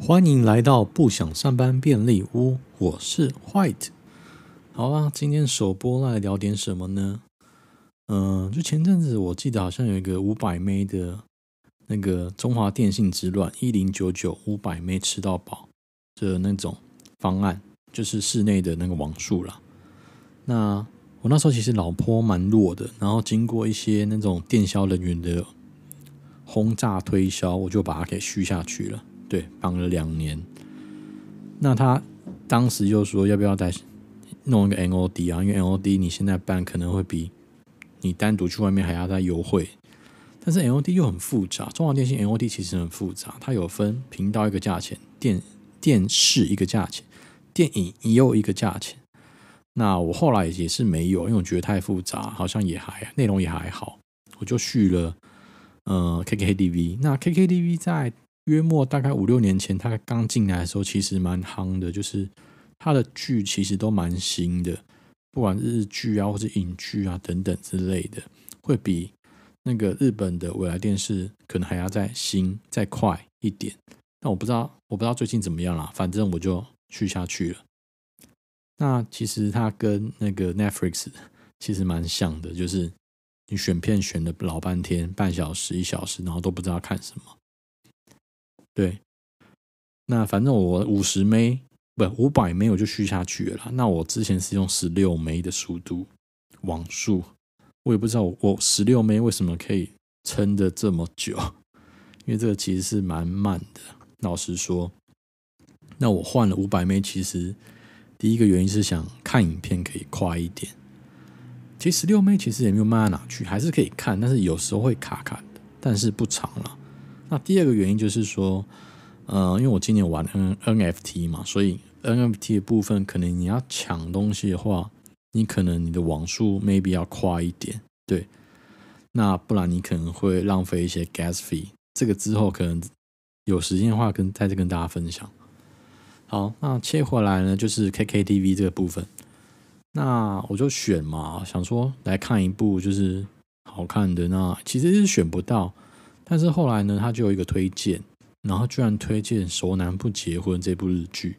欢迎来到不想上班便利屋，我是 White。好啦，今天首播来聊点什么呢？嗯、就前阵子我记得好像有一个五百 M 的那个中华电信之乱，一零九九五百 M 吃到饱的那种方案，就是室内的那个网速啦。那我那时候其实脑波蛮弱的，然后经过一些那种电销人员的轰炸推销，我就把它给续下去了。对，绑了两年。那他当时又说要不要再弄一个 NOD 啊？因为 NOD 你现在办可能会比你单独去外面还要再优惠。但是 NOD 又很复杂，中华电信 NOD 其实很复杂，它有分频道一个价钱，电电视一个价钱，电影也有一个价钱。那我后来也是没有，因为我觉得太复杂，好像也还内容也还好，我就续了呃 KKTV。那 KKTV 在约莫大概五六年前，他刚进来的时候，其实蛮夯的，就是他的剧其实都蛮新的，不管日剧啊，或者影剧啊等等之类的，会比那个日本的未来电视可能还要再新再快一点。那我不知道，我不知道最近怎么样啦，反正我就去下去了。那其实它跟那个 Netflix 其实蛮像的，就是你选片选了老半天，半小时一小时，然后都不知道看什么。对，那反正我五十 M 不五百 M 我就续下去了。那我之前是用十六 M 的速度网速，我也不知道我十六 M 为什么可以撑的这么久，因为这个其实是蛮慢的。老实说，那我换了五百 M，其实第一个原因是想看影片可以快一点。其实十六 M 其实也没有慢到哪去，还是可以看，但是有时候会卡卡的，但是不长了。那第二个原因就是说，呃，因为我今年玩 N NFT 嘛，所以 NFT 的部分可能你要抢东西的话，你可能你的网速 maybe 要快一点，对。那不然你可能会浪费一些 gas fee。这个之后可能有时间的话，跟再次跟大家分享。好，那切回来呢，就是 KKTV 这个部分。那我就选嘛，想说来看一部就是好看的。那其实是选不到。但是后来呢，他就有一个推荐，然后居然推荐《熟男不结婚》这部日剧。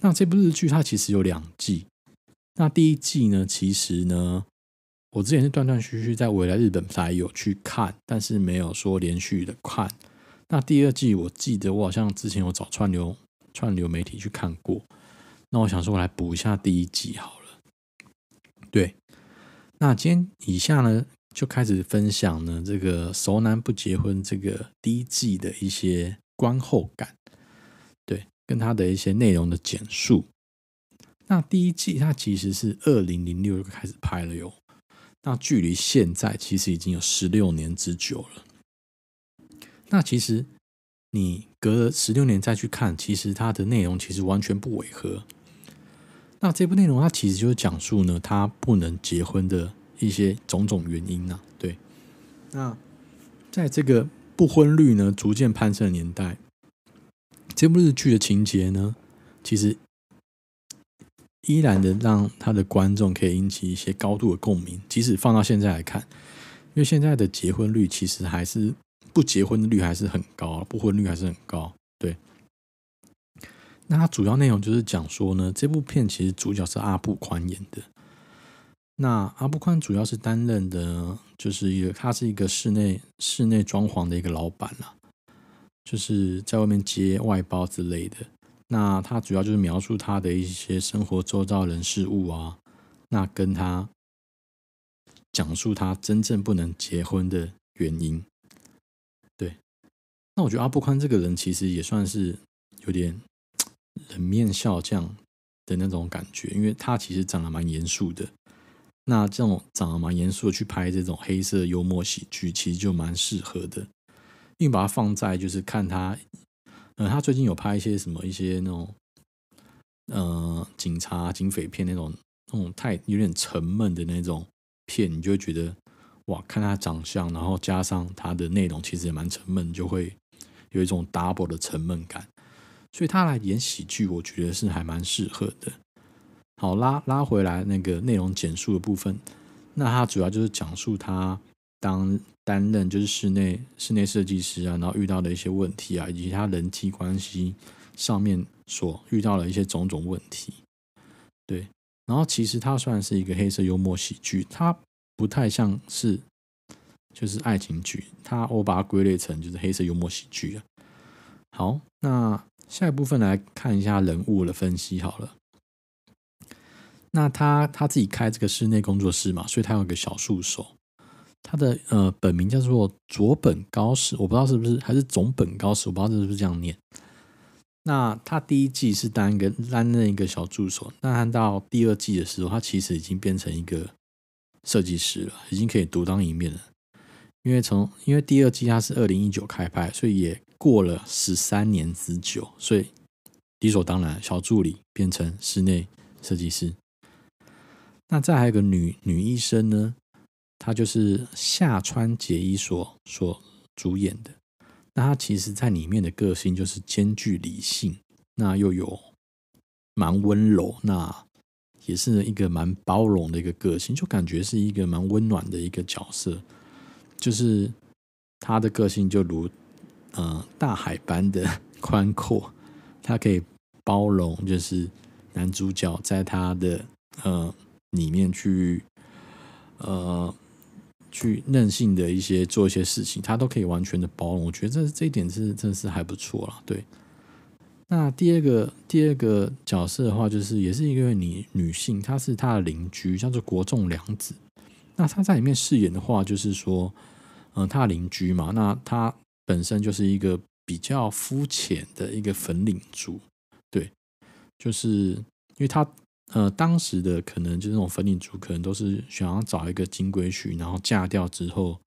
那这部日剧它其实有两季。那第一季呢，其实呢，我之前是断断续续在未来日本才有去看，但是没有说连续的看。那第二季我记得我好像之前有找串流串流媒体去看过。那我想说，我来补一下第一季好了。对，那今天以下呢，就开始分享呢，这个《熟男不结婚》这个第一季的一些观后感，对，跟他的一些内容的简述。那第一季它其实是二零零六就开始拍了哟，那距离现在其实已经有十六年之久了。那其实你隔了十六年再去看，其实它的内容其实完全不违和。那这部内容它其实就是讲述呢，他不能结婚的。一些种种原因呢、啊？对，那在这个不婚率呢逐渐攀升的年代，这部日剧的情节呢，其实依然的让他的观众可以引起一些高度的共鸣。即使放到现在来看，因为现在的结婚率其实还是不结婚率还是很高，不婚率还是很高。对，那它主要内容就是讲说呢，这部片其实主角是阿布宽演的。那阿部宽主要是担任的，就是一个他是一个室内室内装潢的一个老板啦，就是在外面接外包之类的。那他主要就是描述他的一些生活周遭人事物啊，那跟他讲述他真正不能结婚的原因。对，那我觉得阿部宽这个人其实也算是有点冷面笑匠的那种感觉，因为他其实长得蛮严肃的。那这种长得蛮严肃的去拍这种黑色幽默喜剧，其实就蛮适合的。因为把它放在就是看他，呃，他最近有拍一些什么一些那种，呃，警察警匪片那种那种太有点沉闷的那种片，你就会觉得哇，看他长相，然后加上他的内容其实也蛮沉闷，就会有一种 double 的沉闷感。所以他来演喜剧，我觉得是还蛮适合的。好，拉拉回来那个内容简述的部分，那它主要就是讲述他当担任就是室内室内设计师啊，然后遇到的一些问题啊，以及他人际关系上面所遇到的一些种种问题。对，然后其实它算是一个黑色幽默喜剧，它不太像是就是爱情剧，它我把它归类成就是黑色幽默喜剧啊。好，那下一部分来看一下人物的分析好了。那他他自己开这个室内工作室嘛，所以他有个小助手，他的呃本名叫做佐本高史，我不知道是不是还是总本高史，我不知道是不是这样念。那他第一季是当一个担任一个小助手，那他到第二季的时候，他其实已经变成一个设计师了，已经可以独当一面了。因为从因为第二季他是二零一九开拍，所以也过了十三年之久，所以理所当然，小助理变成室内设计师。那再还有个女女医生呢，她就是夏川结衣所所主演的。那她其实在里面的个性就是兼具理性，那又有蛮温柔，那也是一个蛮包容的一个个性，就感觉是一个蛮温暖的一个角色。就是她的个性就如呃大海般的 宽阔，她可以包容，就是男主角在他的呃。里面去，呃，去任性的一些做一些事情，他都可以完全的包容。我觉得这这一点是真的是还不错了。对，那第二个第二个角色的话，就是也是一个女女性，她是她的邻居，叫做国仲凉子。那她在里面饰演的话，就是说，嗯、她的邻居嘛，那她本身就是一个比较肤浅的一个粉领族，对，就是因为她。呃，当时的可能就是那种粉领族，可能都是想要找一个金龟婿，然后嫁掉之后，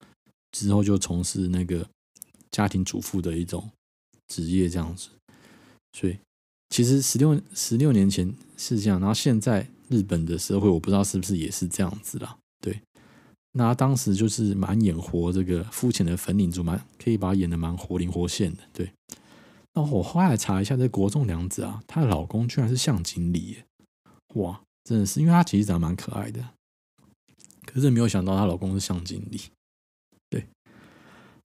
之后就从事那个家庭主妇的一种职业这样子。所以，其实十六十六年前是这样，然后现在日本的社会，我不知道是不是也是这样子啦。对，那当时就是蛮演活这个肤浅的粉领族，蛮可以把他演得蛮活灵活现的。对，那我后来查一下，这国仲凉子啊，她的老公居然是向井理。哇，真的是，因为她其实长得蛮可爱的，可是没有想到她老公是向经理。对，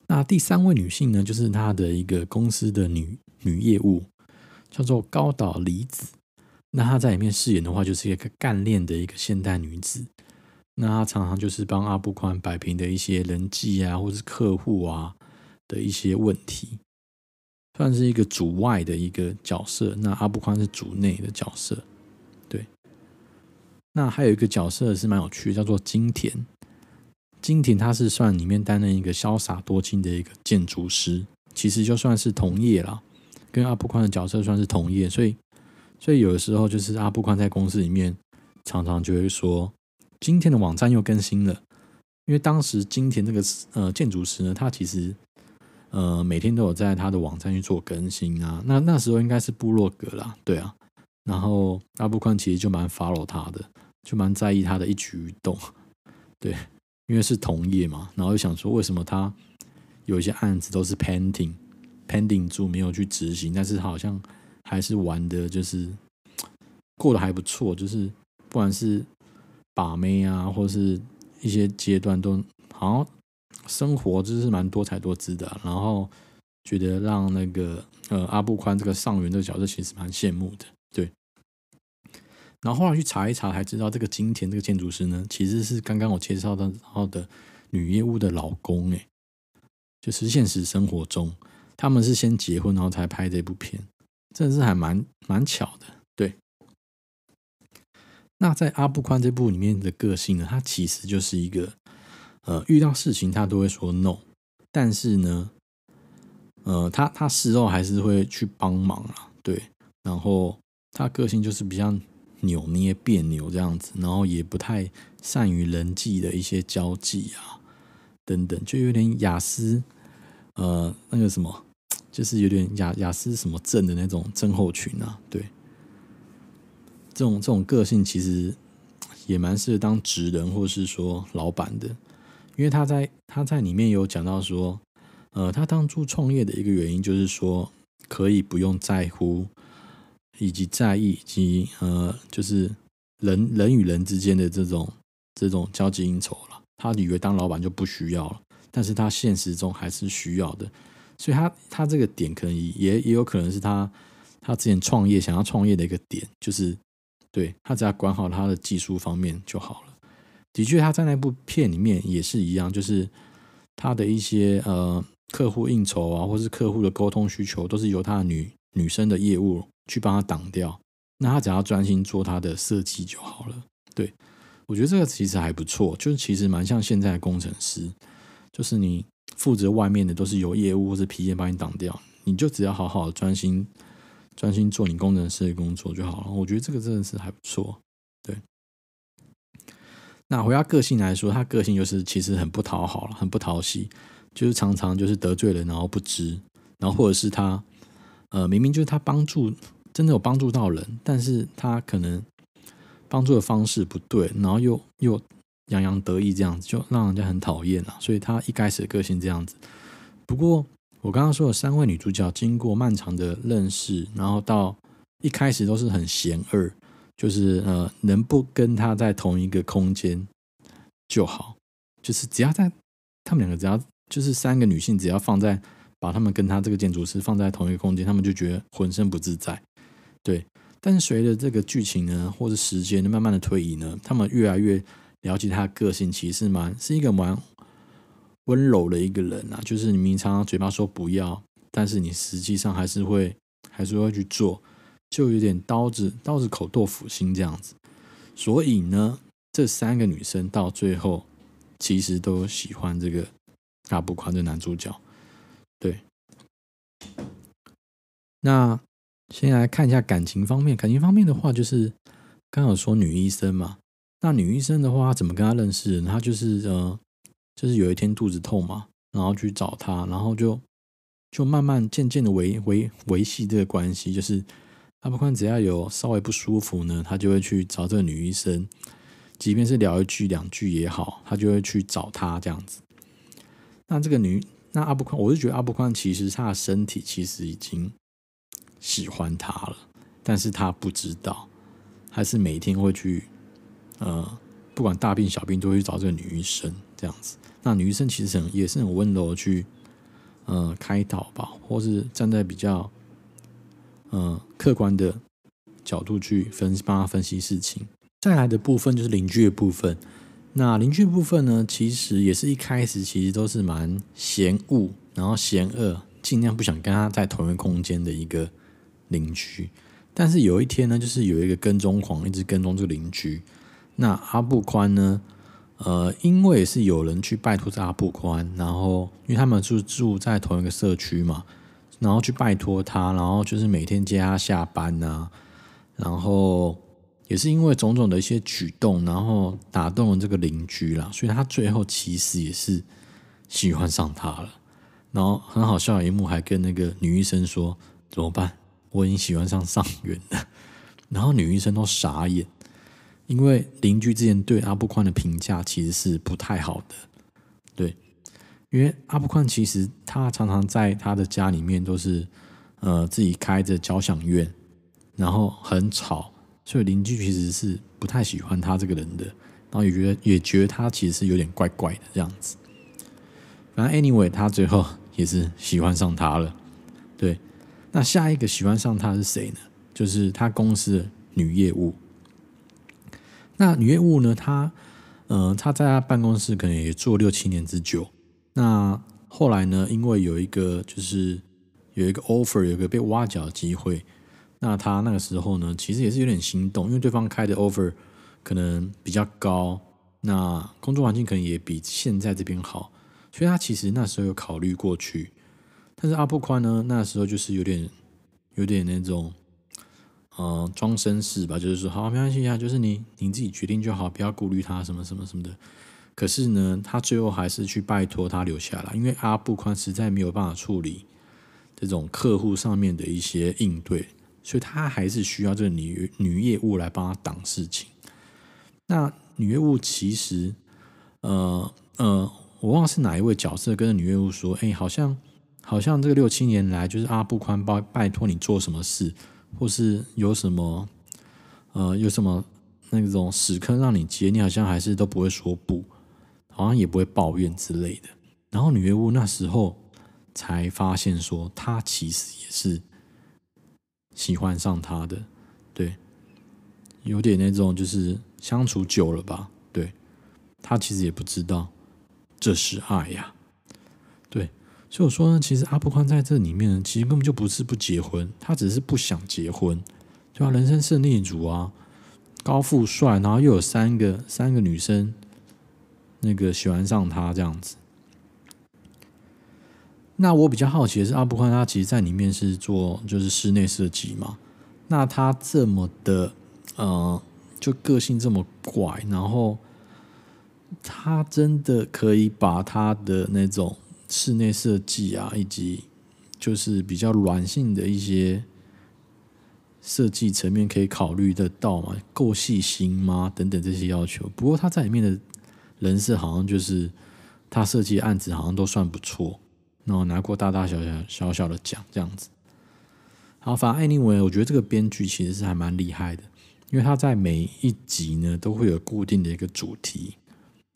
那第三位女性呢，就是她的一个公司的女女业务，叫做高岛离子。那她在里面饰演的话，就是一个干练的一个现代女子。那她常常就是帮阿布宽摆平的一些人际啊，或是客户啊的一些问题，算是一个主外的一个角色。那阿布宽是主内的角色。那还有一个角色是蛮有趣的，叫做金田。金田他是算里面担任一个潇洒多金的一个建筑师，其实就算是同业啦，跟阿部宽的角色算是同业，所以所以有的时候就是阿部宽在公司里面常常就会说，今天的网站又更新了，因为当时金田这个呃建筑师呢，他其实呃每天都有在他的网站去做更新啊，那那时候应该是部落格啦，对啊，然后阿部宽其实就蛮 follow 他的。就蛮在意他的一举一动，对，因为是同业嘛，然后又想说，为什么他有一些案子都是 pending pending 住没有去执行，但是好像还是玩的，就是过得还不错，就是不管是把妹啊，或是一些阶段都好像生活就是蛮多彩多姿的，然后觉得让那个呃阿部宽这个上元这个角色其实蛮羡慕的，然后后来去查一查，才知道这个金田这个建筑师呢，其实是刚刚我介绍到的女业务的老公诶，就是现实生活中他们是先结婚，然后才拍这部片，真的是还蛮蛮巧的。对，那在阿布宽这部里面的个性呢，他其实就是一个呃遇到事情他都会说 no，但是呢，呃他他事后还是会去帮忙啊，对，然后他个性就是比较。扭捏别扭这样子，然后也不太善于人际的一些交际啊，等等，就有点雅思，呃，那个什么，就是有点雅雅思什么症的那种症候群啊，对，这种这种个性其实也蛮适合当职人或是说老板的，因为他在他在里面有讲到说，呃，他当初创业的一个原因就是说可以不用在乎。以及在意，以及呃，就是人人与人之间的这种这种交际应酬了。他以为当老板就不需要了，但是他现实中还是需要的，所以他他这个点可能也也有可能是他他之前创业想要创业的一个点，就是对他只要管好他的技术方面就好了。的确，他在那部片里面也是一样，就是他的一些呃客户应酬啊，或是客户的沟通需求，都是由他的女女生的业务去帮他挡掉。那他只要专心做他的设计就好了。对，我觉得这个其实还不错，就是其实蛮像现在的工程师，就是你负责外面的都是由业务或者 PM 帮你挡掉，你就只要好好专心专心做你工程师的工作就好了。我觉得这个真的是还不错。对，那回到个性来说，他个性就是其实很不讨好了，很不讨喜，就是常常就是得罪人然后不知，然后或者是他呃明明就是他帮助。真的有帮助到人，但是他可能帮助的方式不对，然后又又洋洋得意这样子，就让人家很讨厌了。所以他一开始的个性这样子。不过我刚刚说的三位女主角经过漫长的认识，然后到一开始都是很嫌恶，就是呃能不跟他在同一个空间就好，就是只要在他们两个只要就是三个女性只要放在把他们跟他这个建筑师放在同一个空间，他们就觉得浑身不自在。对，但随着这个剧情呢，或者时间慢慢的推移呢，他们越来越了解他的个性，其实蛮是一个蛮温柔的一个人啊。就是你明明常嘴巴说不要，但是你实际上还是会还是会去做，就有点刀子刀子口豆腐心这样子。所以呢，这三个女生到最后其实都喜欢这个阿不宽的男主角。对，那。先来看一下感情方面，感情方面的话，就是刚好说女医生嘛。那女医生的话，怎么跟他认识的？她就是呃，就是有一天肚子痛嘛，然后去找他，然后就就慢慢渐渐的维维维系这个关系。就是阿部宽只要有稍微不舒服呢，他就会去找这个女医生，即便是聊一句两句也好，他就会去找她这样子。那这个女，那阿部宽，我是觉得阿部宽其实他的身体其实已经。喜欢他了，但是他不知道，还是每天会去，呃，不管大病小病都会去找这个女医生这样子。那女医生其实很也是很温柔去，呃，开导吧，或是站在比较，呃，客观的角度去分析，帮他分析事情。再来的部分就是邻居的部分。那邻居部分呢，其实也是一开始其实都是蛮嫌恶，然后嫌恶，尽量不想跟他在同一个空间的一个。邻居，但是有一天呢，就是有一个跟踪狂一直跟踪这个邻居。那阿部宽呢，呃，因为是有人去拜托这阿部宽，然后因为他们住住在同一个社区嘛，然后去拜托他，然后就是每天接他下班呐、啊，然后也是因为种种的一些举动，然后打动了这个邻居啦，所以他最后其实也是喜欢上他了。然后很好笑的一幕，还跟那个女医生说怎么办？我已经喜欢上上元了，然后女医生都傻眼，因为邻居之前对阿部宽的评价其实是不太好的，对，因为阿部宽其实他常常在他的家里面都是呃自己开着交响乐，然后很吵，所以邻居其实是不太喜欢他这个人的，然后也觉得也觉得他其实是有点怪怪的这样子，反正 anyway 他最后也是喜欢上他了，对。那下一个喜欢上他是谁呢？就是他公司的女业务。那女业务呢？她，呃，她在她办公室可能也做六七年之久。那后来呢？因为有一个就是有一个 offer，有一个被挖角的机会。那他那个时候呢，其实也是有点心动，因为对方开的 offer 可能比较高，那工作环境可能也比现在这边好，所以他其实那时候有考虑过去。但是阿部宽呢，那时候就是有点，有点那种，呃，装绅士吧，就是说，好，没关系啊，就是你你自己决定就好，不要顾虑他什么什么什么的。可是呢，他最后还是去拜托他留下来，因为阿部宽实在没有办法处理这种客户上面的一些应对，所以他还是需要这个女女业务来帮他挡事情。那女业务其实，呃呃，我忘了是哪一位角色跟女业务说，哎，好像。好像这个六七年来，就是阿布宽拜拜托你做什么事，或是有什么，呃，有什么那种屎坑让你接，你好像还是都不会说不，好像也不会抱怨之类的。然后女月屋那时候才发现说，他其实也是喜欢上他的，对，有点那种就是相处久了吧，对，他其实也不知道这是爱呀，所以我说呢，其实阿部宽在这里面呢，其实根本就不是不结婚，他只是不想结婚，对吧？人生胜利组啊，高富帅，然后又有三个三个女生。那个喜欢上他这样子，那我比较好奇的是，阿部宽他其实在里面是做就是室内设计嘛，那他这么的呃，就个性这么怪，然后他真的可以把他的那种室内设计啊，以及就是比较软性的一些设计层面可以考虑得到吗？够细心吗？等等这些要求。不过他在里面的。人设好像就是他设计案子好像都算不错，然后拿过大大小小小小的奖这样子。好，反正 anyway，我觉得这个编剧其实是还蛮厉害的，因为他在每一集呢都会有固定的一个主题，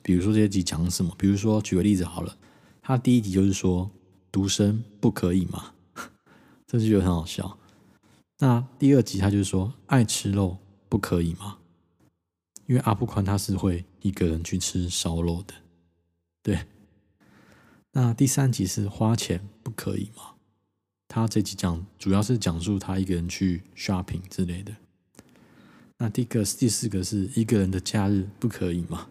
比如说这些集讲什么，比如说举个例子好了，他第一集就是说独身不可以吗？这就觉得很好笑。那第二集他就是说爱吃肉不可以吗？因为阿布宽他是会一个人去吃烧肉的，对。那第三集是花钱不可以吗？他这集讲主要是讲述他一个人去 shopping 之类的。那第个第四个是一个人的假日不可以吗？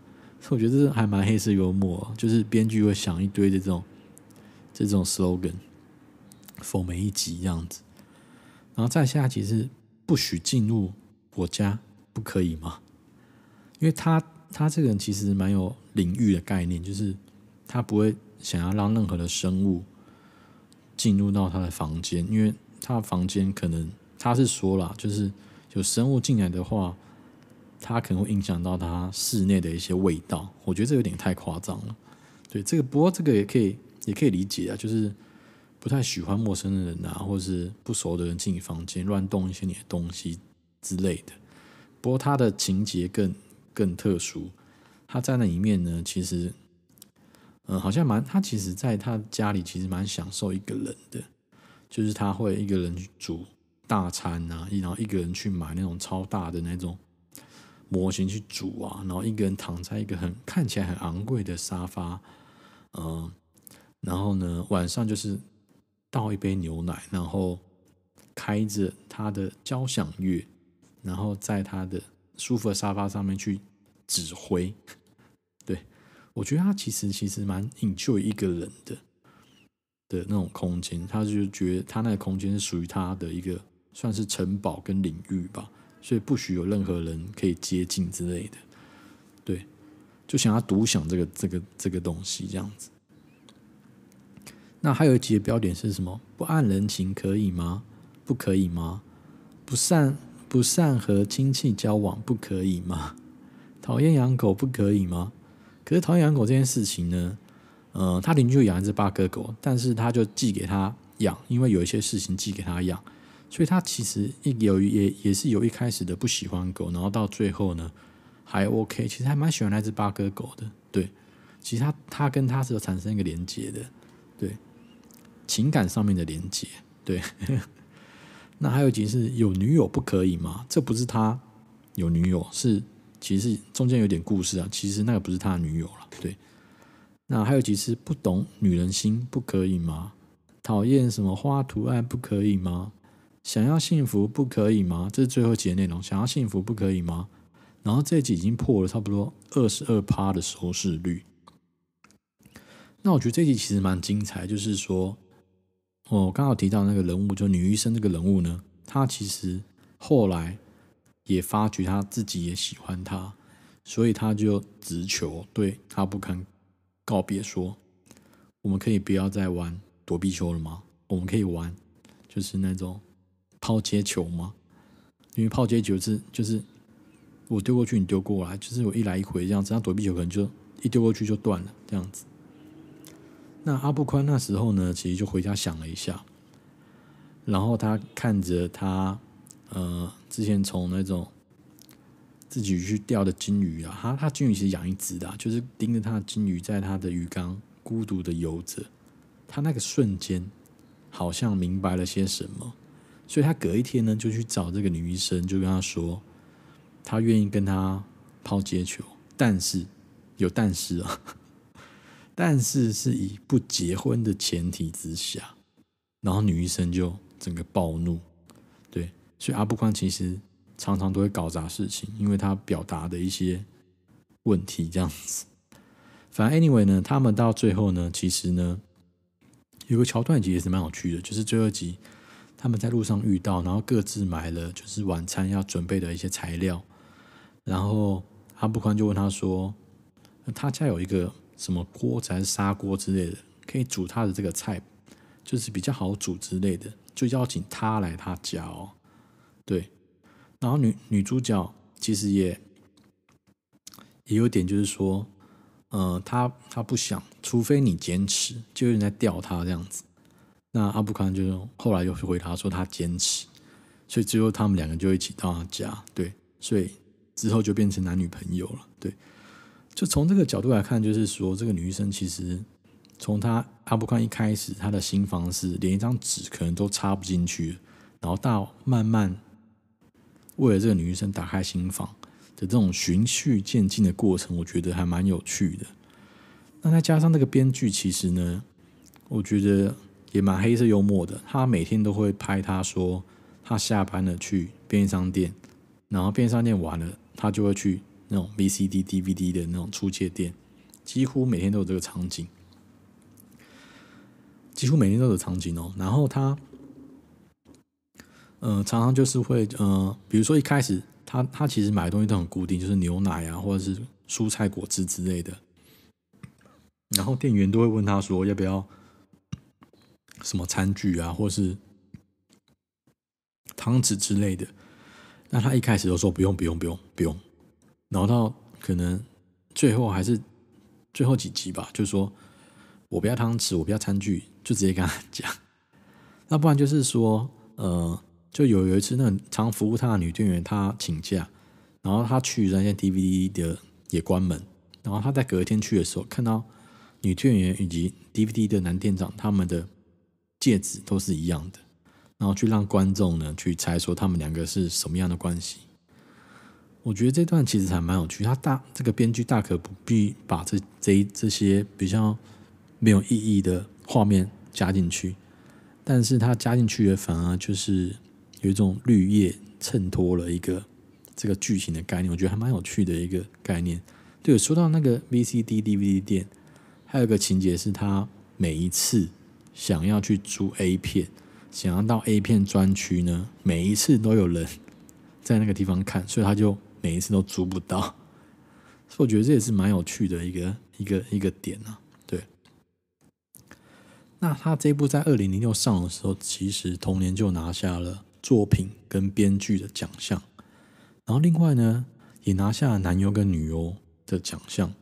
我觉得这还蛮黑色幽默，就是编剧会想一堆这种这种 slogan 逢每一集这样子。然后再下集是不许进入我家，不可以吗？因为他他这个人其实蛮有领域的概念，就是他不会想要让任何的生物进入到他的房间，因为他的房间可能他是说了，就是有生物进来的话，他可能会影响到他室内的一些味道。我觉得这有点太夸张了。对这个，不过这个也可以也可以理解啊，就是不太喜欢陌生的人啊，或者是不熟的人进你房间乱动一些你的东西之类的。不过他的情节更。更特殊，他在那里面呢，其实，嗯，好像蛮，他其实在他家里其实蛮享受一个人的，就是他会一个人去煮大餐啊，然后一个人去买那种超大的那种模型去煮啊，然后一个人躺在一个很看起来很昂贵的沙发，嗯，然后呢，晚上就是倒一杯牛奶，然后开着他的交响乐，然后在他的。舒服的沙发上面去指挥，对，我觉得他其实其实蛮 enjoy 一个人的的那种空间，他就觉得他那个空间是属于他的一个算是城堡跟领域吧，所以不许有任何人可以接近之类的，对，就想要独享这个这个这个东西这样子。那还有一集的标点是什么？不按人情可以吗？不可以吗？不善。不善和亲戚交往不可以吗？讨厌养狗不可以吗？可是讨厌养狗这件事情呢，呃，他邻居养一只八哥狗，但是他就寄给他养，因为有一些事情寄给他养，所以他其实一有也也是有一开始的不喜欢狗，然后到最后呢还 OK，其实还蛮喜欢那只八哥狗的。对，其实他他跟他是有产生一个连接的，对，情感上面的连接，对。那还有一集是有女友不可以吗？这不是他有女友，是其实中间有点故事啊。其实那个不是他的女友了，对。那还有一集是不懂女人心不可以吗？讨厌什么花图案不可以吗？想要幸福不可以吗？这是最后一集的内容。想要幸福不可以吗？然后这一集已经破了差不多二十二趴的收视率。那我觉得这一集其实蛮精彩，就是说。我刚好提到那个人物，就女医生这个人物呢，她其实后来也发觉她自己也喜欢他，所以她就直球对阿部宽告别说：“我们可以不要再玩躲避球了吗？我们可以玩就是那种抛接球吗？因为抛接球是就是我丢过去，你丢过来，就是我一来一回这样子，那躲避球可能就一丢过去就断了这样子。”那阿布宽那时候呢，其实就回家想了一下，然后他看着他，呃，之前从那种自己去钓的金鱼啊，他他金鱼其实养一只的，就是盯着他的金鱼在他的鱼缸孤独的游着。他那个瞬间好像明白了些什么，所以他隔一天呢就去找这个女医生，就跟他说，他愿意跟他抛接球，但是有但是啊，但是是以不结婚的前提之下。然后女医生就整个暴怒，对，所以阿布宽其实常常都会搞砸事情，因为他表达的一些问题这样子。反正 anyway 呢，他们到最后呢，其实呢有个桥段其实也是蛮有趣的，就是最后集他们在路上遇到，然后各自买了就是晚餐要准备的一些材料，然后阿布宽就问他说，他家有一个什么锅子还是砂锅之类的，可以煮他的这个菜。就是比较好煮之类的，就邀请他来他家哦。对，然后女女主角其实也也有点，就是说，呃，她她不想，除非你坚持，就有人在吊她这样子。那阿布宽就后来又回答说他坚持，所以最后他们两个就一起到他家。对，所以之后就变成男女朋友了。对，就从这个角度来看，就是说这个女医生其实。从他阿布宽一开始，他的新房是连一张纸可能都插不进去，然后到慢慢为了这个女医生打开新房的这种循序渐进的过程，我觉得还蛮有趣的。那再加上那个编剧，其实呢，我觉得也蛮黑色幽默的。他每天都会拍他说他下班了去便利商店，然后便利商店完了，他就会去那种 VCD、DVD 的那种出借店，几乎每天都有这个场景。几乎每天都有场景哦，然后他，呃，常常就是会，呃，比如说一开始他他其实买的东西都很固定，就是牛奶啊，或者是蔬菜果汁之类的，然后店员都会问他说要不要什么餐具啊，或是汤匙之类的，那他一开始都说不用不用不用不用，然后到可能最后还是最后几集吧，就说。我不要汤匙，我不要餐具，就直接跟他讲。那不然就是说，呃，就有有一次，那个常服务他的女店员她请假，然后他去那些 DVD 的也关门，然后他在隔天去的时候，看到女店员以及 DVD 的男店长他们的戒指都是一样的，然后去让观众呢去猜说他们两个是什么样的关系。我觉得这段其实还蛮有趣，他大这个编剧大可不必把这这这些比较。没有意义的画面加进去，但是他加进去的反而就是有一种绿叶衬托了一个这个剧情的概念，我觉得还蛮有趣的一个概念。对，说到那个 VCD、DVD 店，还有一个情节是他每一次想要去租 A 片，想要到 A 片专区呢，每一次都有人在那个地方看，所以他就每一次都租不到。所以我觉得这也是蛮有趣的一个一个一个点啊。对那他这部在二零零六上的时候，其实同年就拿下了作品跟编剧的奖项，然后另外呢，也拿下了男优跟女优的奖项。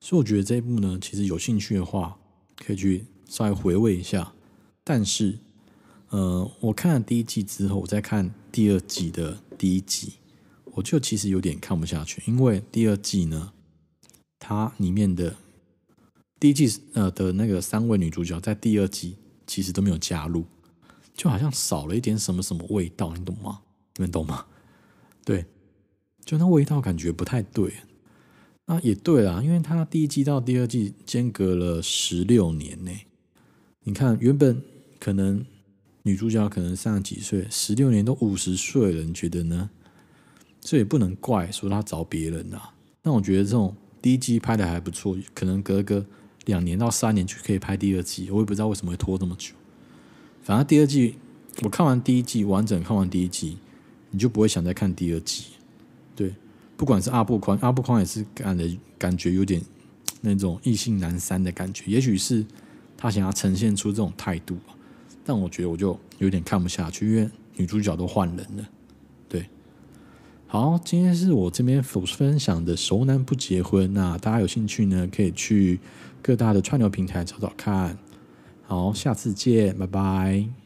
所以我觉得这一部呢，其实有兴趣的话，可以去稍微回味一下。但是，呃，我看了第一季之后，我再看第二季的第一集，我就其实有点看不下去，因为第二季呢，它里面的。第一季呃的那个三位女主角在第二季其实都没有加入，就好像少了一点什么什么味道，你懂吗？你们懂吗？对，就那味道感觉不太对。那也对啦，因为他第一季到第二季间隔了十六年呢。你看，原本可能女主角可能三十几岁，十六年都五十岁了，你觉得呢？这也不能怪说他找别人呐。那我觉得这种第一季拍的还不错，可能隔个。两年到三年就可以拍第二季，我也不知道为什么会拖这么久。反正第二季我看完第一季完整看完第一季，你就不会想再看第二季。对，不管是阿布宽，阿布宽也是感的感觉有点那种意兴阑珊的感觉，也许是他想要呈现出这种态度。但我觉得我就有点看不下去，因为女主角都换人了。对，好，今天是我这边分享的《熟男不结婚》，那大家有兴趣呢，可以去。各大的串流平台找找看，好，下次见，拜拜。